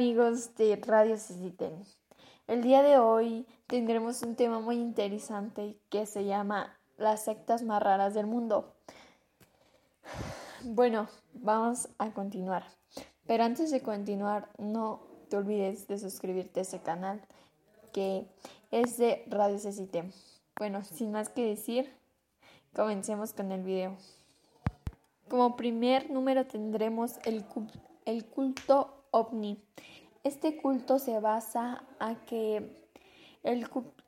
Amigos de Radio Ceciten. El día de hoy tendremos un tema muy interesante que se llama las sectas más raras del mundo. Bueno, vamos a continuar. Pero antes de continuar, no te olvides de suscribirte a este canal que es de Radio Ceciten. Bueno, sin más que decir, comencemos con el video. Como primer número tendremos el culto ovni. Este culto se basa a que el,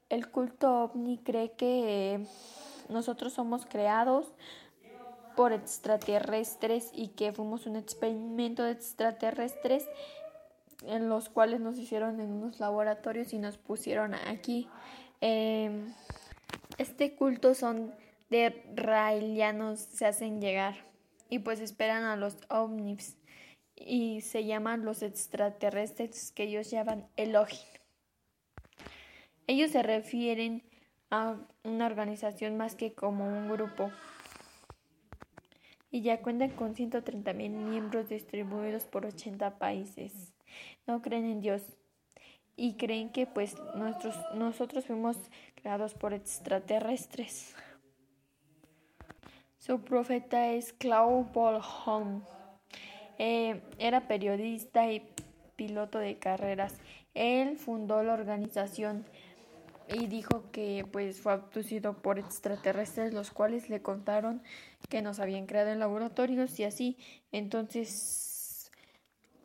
el culto ovni cree que nosotros somos creados por extraterrestres y que fuimos un experimento de extraterrestres en los cuales nos hicieron en unos laboratorios y nos pusieron aquí. Em, este culto son de raelianos, se hacen llegar y pues esperan a los ovnis y se llaman los extraterrestres que ellos llaman Elohim. Ellos se refieren a una organización más que como un grupo y ya cuentan con 130 mil miembros distribuidos por 80 países. No creen en Dios y creen que pues nuestros, nosotros fuimos creados por extraterrestres. Su profeta es Claude Bolholm. Eh, era periodista y piloto de carreras. Él fundó la organización y dijo que pues fue abducido por extraterrestres los cuales le contaron que nos habían creado en laboratorios y así. Entonces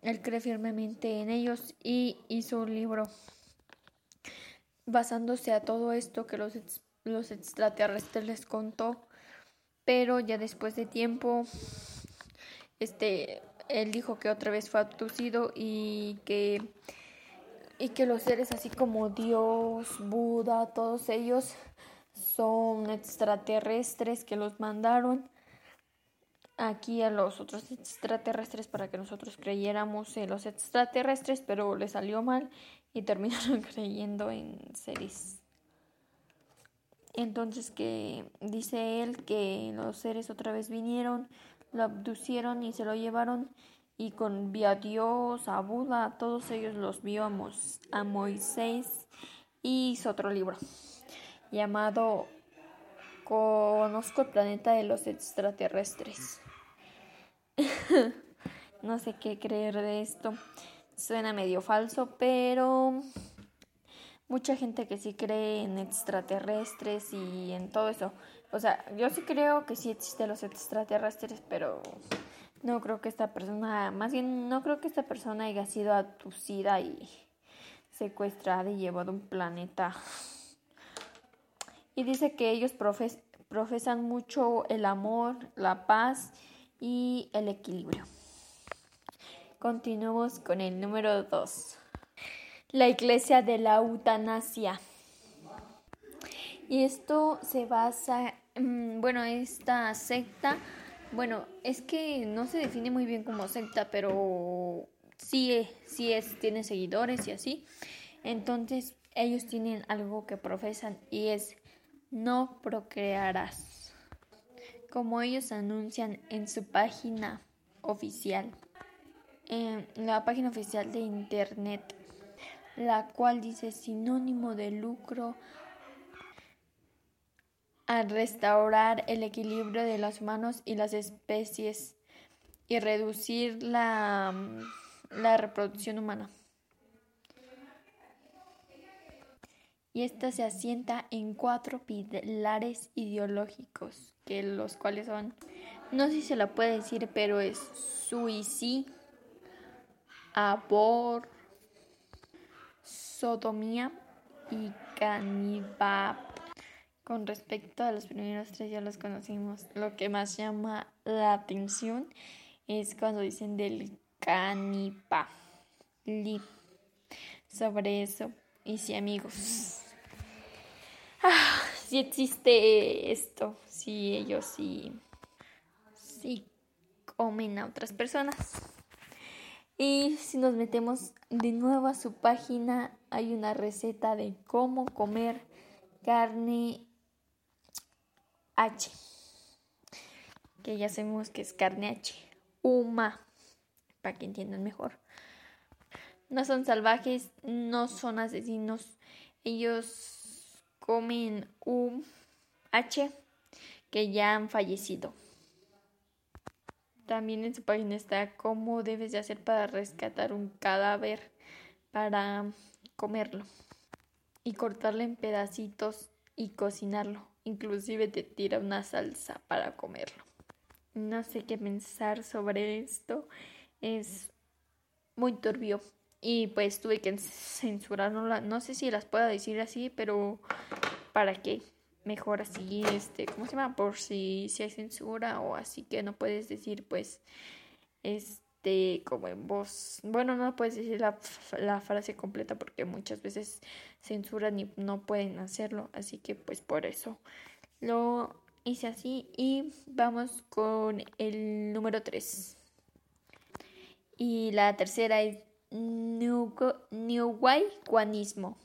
él cree firmemente en ellos y hizo un libro basándose a todo esto que los, los extraterrestres les contó. Pero ya después de tiempo, este, él dijo que otra vez fue abducido y que y que los seres así como Dios, Buda, todos ellos son extraterrestres que los mandaron aquí a los otros extraterrestres para que nosotros creyéramos en los extraterrestres, pero le salió mal y terminaron creyendo en seres. Entonces que dice él que los seres otra vez vinieron, lo abducieron y se lo llevaron y con a Dios, a Buda, a todos ellos los vio a, Moisés y hizo otro libro llamado Conozco el planeta de los extraterrestres. no sé qué creer de esto. Suena medio falso, pero mucha gente que sí cree en extraterrestres y en todo eso. O sea, yo sí creo que sí existen los extraterrestres, pero no creo que esta persona, más bien no creo que esta persona haya sido abducida y secuestrada y llevado a un planeta. Y dice que ellos profesan mucho el amor, la paz y el equilibrio. Continuamos con el número 2. La iglesia de la eutanasia. Y esto se basa, mm, bueno, esta secta, bueno, es que no se define muy bien como secta, pero sí, sí es, tiene seguidores y así. Entonces, ellos tienen algo que profesan y es no procrearás. Como ellos anuncian en su página oficial, en la página oficial de internet, la cual dice sinónimo de lucro a restaurar el equilibrio de los humanos y las especies y reducir la, la reproducción humana. Y esta se asienta en cuatro pilares ideológicos, que los cuales son, no sé si se la puede decir, pero es suicidio, abor, sodomía y canibal. Con respecto a los primeros tres ya los conocimos. Lo que más llama la atención es cuando dicen del canipa. Sobre eso. Y sí, amigos. Ah, si existe esto. Si ellos sí. Sí comen a otras personas. Y si nos metemos de nuevo a su página, hay una receta de cómo comer carne H, que ya sabemos que es carne H, UMA, para que entiendan mejor. No son salvajes, no son asesinos. Ellos comen un H que ya han fallecido. También en su página está cómo debes de hacer para rescatar un cadáver para comerlo y cortarlo en pedacitos y cocinarlo. Inclusive te tira una salsa para comerlo. No sé qué pensar sobre esto. Es muy turbio. Y pues tuve que censurarlo. No sé si las puedo decir así, pero ¿para qué? Mejor así, este, ¿cómo se llama? Por si, si hay censura o así que no puedes decir, pues, este, como en voz. Bueno, no puedes decir la, la frase completa porque muchas veces censuran y no pueden hacerlo. Así que, pues, por eso lo hice así. Y vamos con el número 3. Y la tercera es Neoguayguanismo.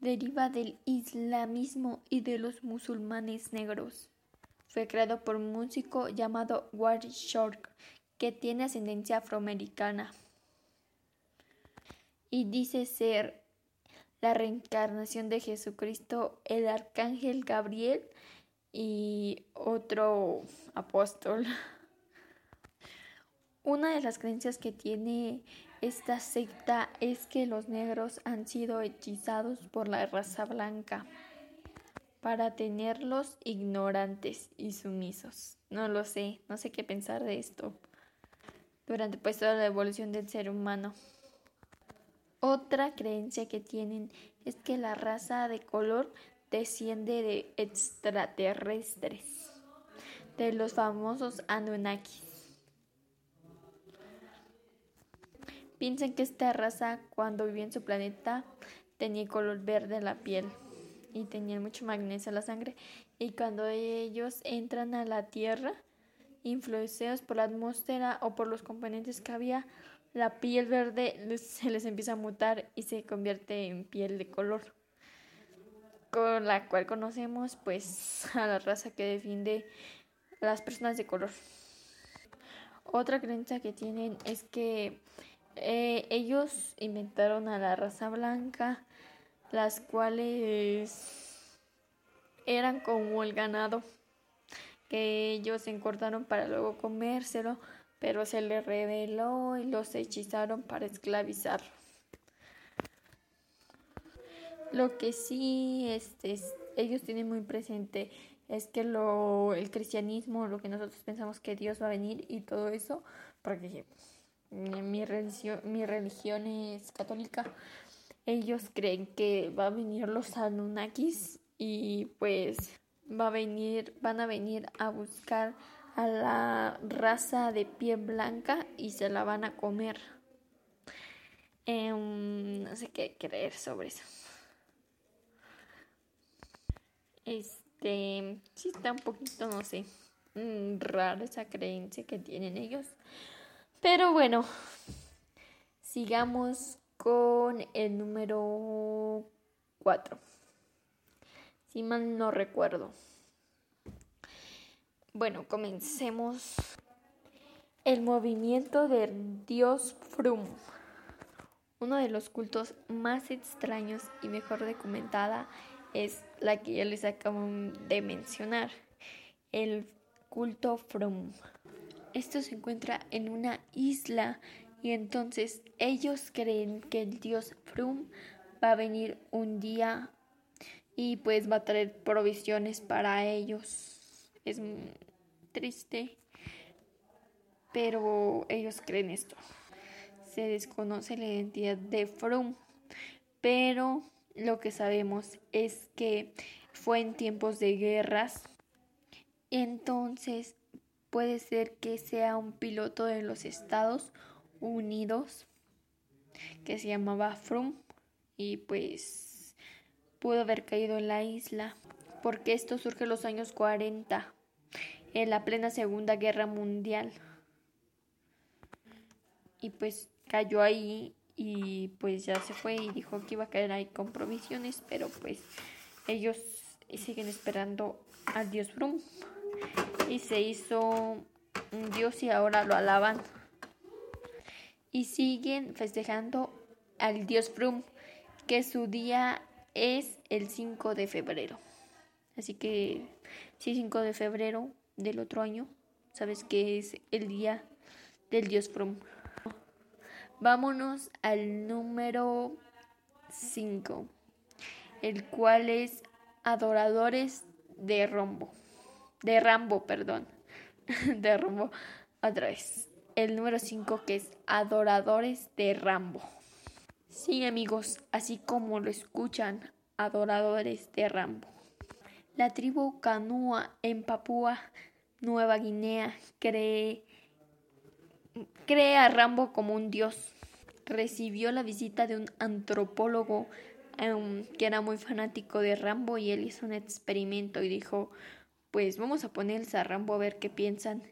Deriva del islamismo y de los musulmanes negros. Fue creado por un músico llamado Ward Shork, que tiene ascendencia afroamericana. Y dice ser la reencarnación de Jesucristo, el arcángel Gabriel y otro apóstol. Una de las creencias que tiene esta secta es que los negros han sido hechizados por la raza blanca para tenerlos ignorantes y sumisos. No lo sé, no sé qué pensar de esto. Durante pues toda la evolución del ser humano. Otra creencia que tienen es que la raza de color desciende de extraterrestres, de los famosos Anunnakis. Piensan que esta raza cuando vivía en su planeta tenía color verde en la piel y tenía mucho magnesio en la sangre y cuando ellos entran a la Tierra, influenciados por la atmósfera o por los componentes que había, la piel verde se les empieza a mutar y se convierte en piel de color, con la cual conocemos pues a la raza que defiende las personas de color. Otra creencia que tienen es que eh, ellos inventaron a la raza blanca, las cuales eran como el ganado que ellos encortaron para luego comérselo, pero se les reveló y los hechizaron para esclavizar. Lo que sí este, ellos tienen muy presente es que lo, el cristianismo, lo que nosotros pensamos que Dios va a venir y todo eso, porque mi religión, mi religión es católica, ellos creen que va a venir los Anunnakis y pues va a venir, van a venir a buscar a la raza de piel blanca y se la van a comer. Em, no sé qué creer sobre eso. Este, sí está un poquito, no sé, mm, rara esa creencia que tienen ellos. Pero bueno, sigamos con el número 4. Si mal no recuerdo. Bueno, comencemos. El movimiento del dios Frum. Uno de los cultos más extraños y mejor documentada es la que ya les acabo de mencionar, el culto Frum. Esto se encuentra en una isla y entonces ellos creen que el dios Frum va a venir un día y pues va a traer provisiones para ellos. Es triste, pero ellos creen esto. Se desconoce la identidad de Frum, pero lo que sabemos es que fue en tiempos de guerras. Entonces Puede ser que sea un piloto de los Estados Unidos que se llamaba Frum y pues pudo haber caído en la isla porque esto surge en los años 40 en la plena Segunda Guerra Mundial y pues cayó ahí y pues ya se fue y dijo que iba a caer ahí con provisiones pero pues ellos siguen esperando al dios Frum y se hizo un dios y ahora lo alaban. Y siguen festejando al dios Frum, que su día es el 5 de febrero. Así que, sí, 5 de febrero del otro año, sabes que es el día del dios Frum. Vámonos al número 5, el cual es adoradores de Rombo, de Rambo, perdón, de Rambo, otra vez. El número 5 que es adoradores de Rambo. Sí, amigos, así como lo escuchan, adoradores de Rambo. La tribu Kanua en Papúa Nueva Guinea cree, cree a Rambo como un dios. Recibió la visita de un antropólogo em, que era muy fanático de Rambo y él hizo un experimento y dijo, pues vamos a ponerles a Rambo a ver qué piensan.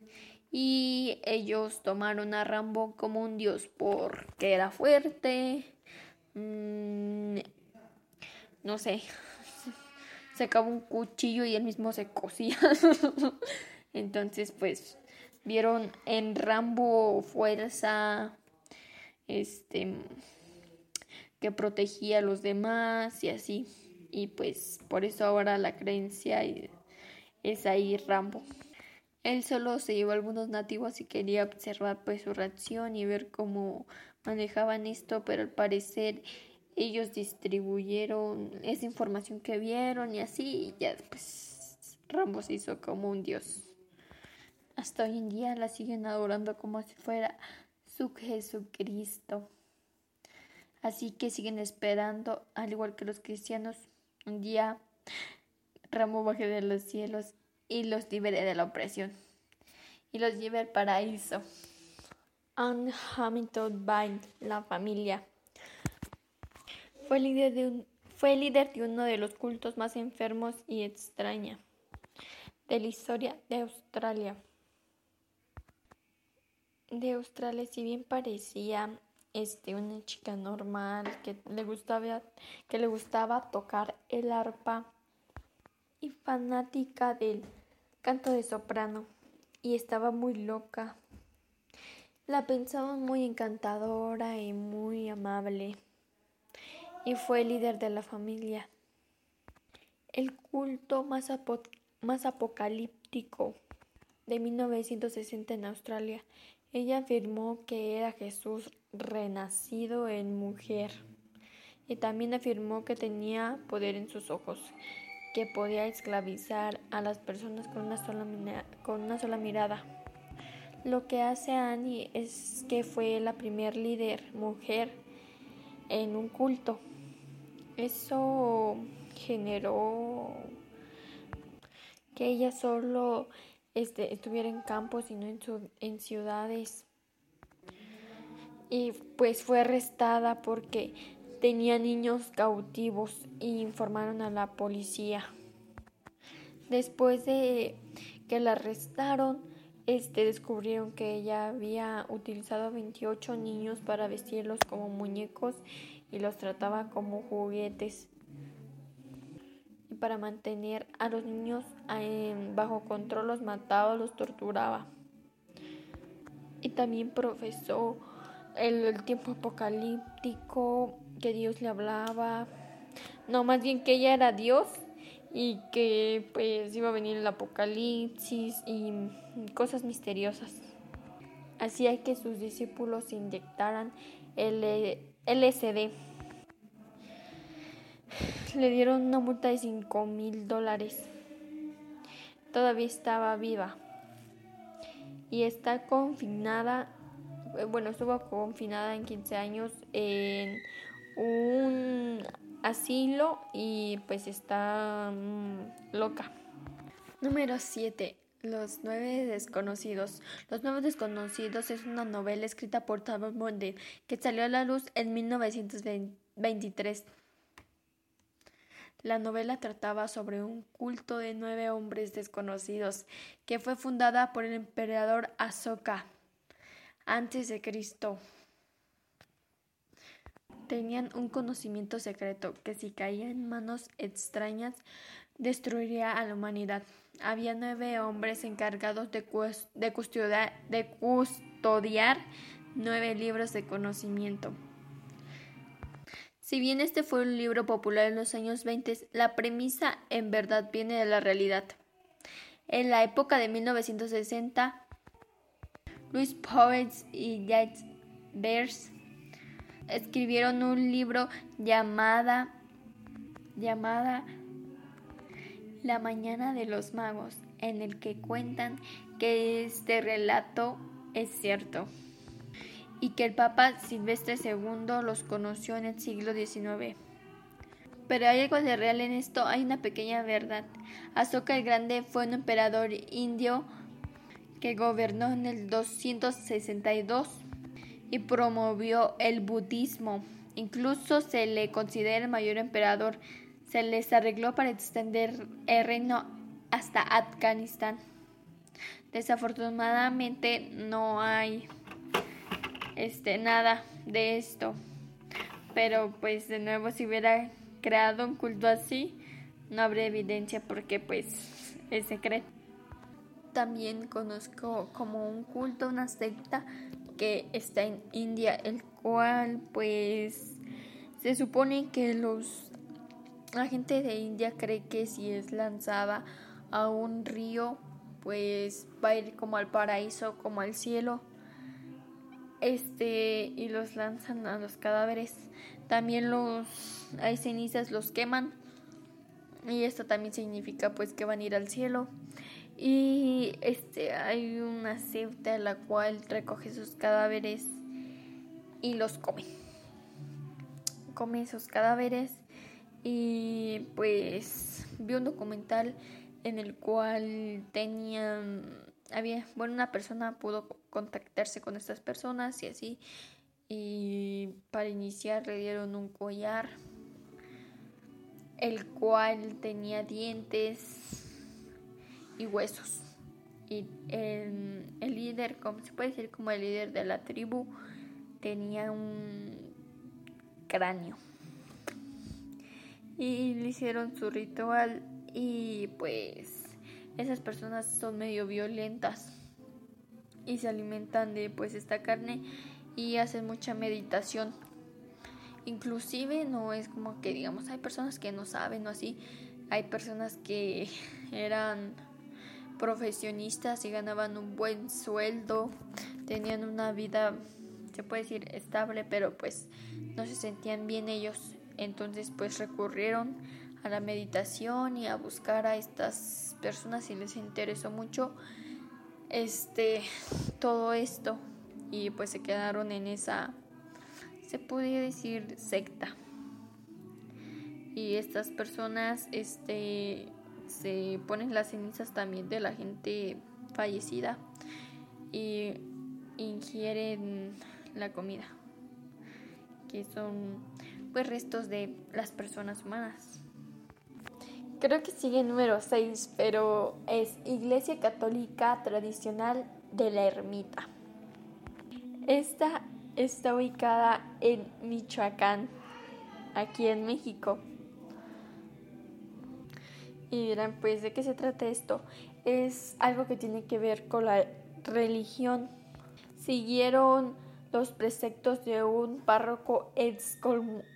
Y ellos tomaron a Rambo como un dios porque era fuerte, Mm, no sé, se acabó un cuchillo y él mismo se cosía. Entonces, pues, vieron en Rambo fuerza, este, que protegía a los demás y así. Y pues, por eso ahora la creencia es ahí Rambo. Él solo se llevó a algunos nativos y quería observar pues su reacción y ver cómo manejaban esto, pero al parecer ellos distribuyeron esa información que vieron y así, y ya pues Rambo se hizo como un dios. Hasta hoy en día la siguen adorando como si fuera su Jesucristo. Así que siguen esperando, al igual que los cristianos, un día Rambo baje de los cielos y los libere de la opresión y los lleve al paraíso. Anne Hamilton Bind, la familia. Fue líder, de fue líder de uno de los cultos más enfermos y extraña de la historia de Australia. De Australia, si bien parecía este, una chica normal que le gustaba, que le gustaba tocar el arpa y fanática del canto de soprano y estaba muy loca la pensaban muy encantadora y muy amable, y fue líder de la familia. El culto más, más apocalíptico de 1960 en Australia. Ella afirmó que era Jesús renacido en mujer y también afirmó que tenía poder en sus ojos, que podía esclavizar a las personas con una sola, con una sola mirada. Lo que hace Annie es que fue la primer líder mujer en un culto. Eso generó que ella solo este, estuviera en campos y no en, en ciudades. Y pues fue arrestada porque tenía niños cautivos y informaron a la policía. Después de que la arrestaron, este, descubrieron que ella había utilizado a 28 niños para vestirlos como muñecos y los trataba como juguetes. Y para mantener a los niños bajo control los mataba, los torturaba. Y también profesó el tiempo apocalíptico, que Dios le hablaba. No, más bien que ella era Dios y que pues iba a venir el apocalipsis y cosas misteriosas. Hacía que sus discípulos inyectaran el LSD. Le dieron una multa de 5 mil dólares. Todavía estaba viva. Y está confinada, bueno, estuvo confinada en 15 años en un asilo y pues está mm, loca. Número 7. Los nueve desconocidos. Los nueve desconocidos es una novela escrita por Thomas Monday que salió a la luz en 1923. La novela trataba sobre un culto de nueve hombres desconocidos que fue fundada por el emperador Asoka antes de Cristo tenían un conocimiento secreto que si caía en manos extrañas destruiría a la humanidad. Había nueve hombres encargados de, custodiar, nueve libros de conocimiento. Si bien este fue un libro popular en los años 20, la premisa en verdad viene de la realidad. En la época de 1960, Louis Powers y Jack Bears escribieron un libro llamada, llamada La Mañana de los Magos, en el que cuentan que este relato es cierto y que el Papa Silvestre II los conoció en el siglo XIX. Pero hay algo de real en esto, hay una pequeña verdad. Asoka el Grande fue un emperador indio que gobernó en el 262 y promovió el budismo. Incluso se le considera el mayor emperador. Se les arregló para extender el reino hasta Afganistán. Desafortunadamente no hay este nada de esto. Pero pues de nuevo si hubiera creado un culto así, no habría evidencia porque pues es secreto. También conozco como un culto, una secta que está en India, el cual pues se supone que los la gente de India cree que si es lanzada a un río, pues va a ir como al paraíso, como al cielo. Este, y los lanzan a los cadáveres. También los hay cenizas los queman. Y esto también significa pues que van a ir al cielo. Y este hay una secta la cual recoge sus cadáveres y los come. Come esos cadáveres y pues vi un documental en el cual tenían había bueno una persona pudo contactarse con estas personas y así y para iniciar le dieron un collar el cual tenía dientes y huesos. Y el, el líder como se puede decir como el líder de la tribu tenía un cráneo. Y le hicieron su ritual y pues esas personas son medio violentas y se alimentan de pues esta carne y hacen mucha meditación. Inclusive no es como que digamos hay personas que no saben o así hay personas que eran profesionistas y ganaban un buen sueldo tenían una vida se puede decir estable pero pues no se sentían bien ellos. Entonces pues recurrieron a la meditación y a buscar a estas personas y les interesó mucho este todo esto. Y pues se quedaron en esa se podría decir secta. Y estas personas este se ponen las cenizas también de la gente fallecida y ingieren la comida que son pues restos de las personas humanas Creo que sigue número 6, pero es Iglesia Católica Tradicional de la Ermita. Esta está ubicada en Michoacán, aquí en México. Y dirán, pues, ¿de qué se trata esto? Es algo que tiene que ver con la religión. Siguieron los preceptos de un párroco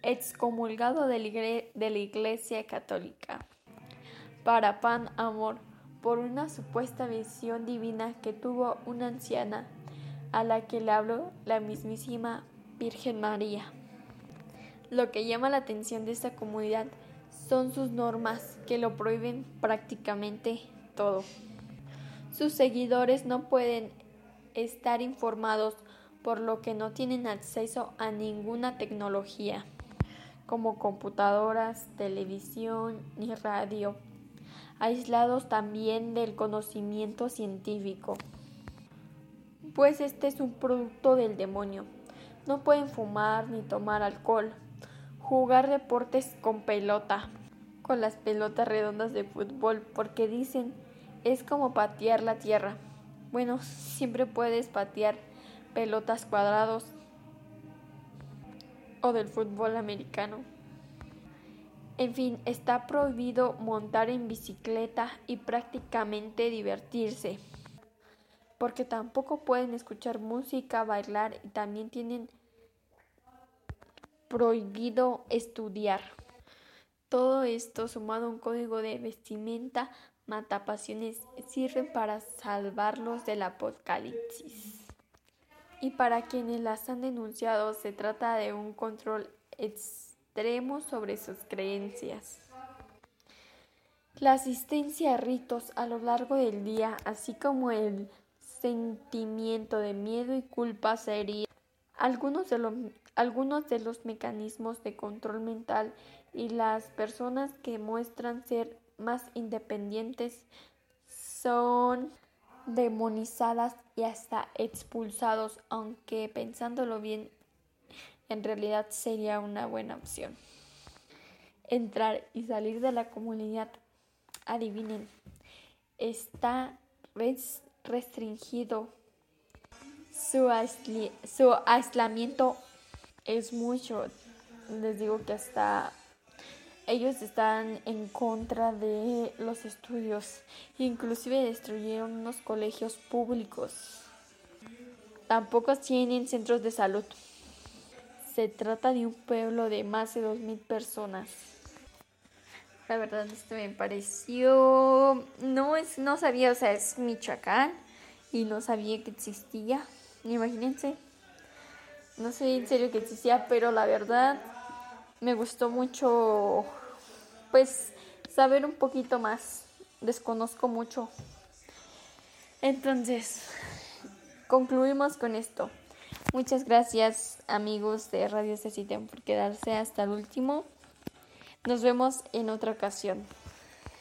excomulgado de la Iglesia Católica para pan amor por una supuesta visión divina que tuvo una anciana a la que le habló la mismísima Virgen María. Lo que llama la atención de esta comunidad son sus normas que lo prohíben prácticamente todo. Sus seguidores no pueden estar informados por lo que no tienen acceso a ninguna tecnología como computadoras, televisión ni radio aislados también del conocimiento científico, pues este es un producto del demonio. No pueden fumar ni tomar alcohol, jugar deportes con pelota, con las pelotas redondas de fútbol, porque dicen es como patear la tierra. Bueno, siempre puedes patear pelotas cuadrados o del fútbol americano. En fin, está prohibido montar en bicicleta y prácticamente divertirse, porque tampoco pueden escuchar música, bailar y también tienen prohibido estudiar. Todo esto sumado a un código de vestimenta matapasiones sirven para salvarlos del apocalipsis. Y para quienes las han denunciado se trata de un control extremo sobre sus creencias. La asistencia a ritos a lo largo del día, así como el sentimiento de miedo y culpa sería algunos de, los, algunos de los mecanismos de control mental y las personas que muestran ser más independientes son demonizadas y hasta expulsados, aunque pensándolo bien, en realidad sería una buena opción. Entrar y salir de la comunidad, adivinen, está restringido. Su, su aislamiento es mucho. Les digo que hasta ellos están en contra de los estudios, inclusive destruyeron unos colegios públicos. Tampoco tienen centros de salud. Se trata de un pueblo de más de 2.000 personas. La verdad, esto me pareció... No, es, no sabía, o sea, es Michoacán y no sabía que existía. Imagínense. No sé en serio que existía, pero la verdad me gustó mucho, pues, saber un poquito más. Desconozco mucho. Entonces, concluimos con esto. Muchas gracias amigos de Radio Ceciten por quedarse hasta el último. Nos vemos en otra ocasión.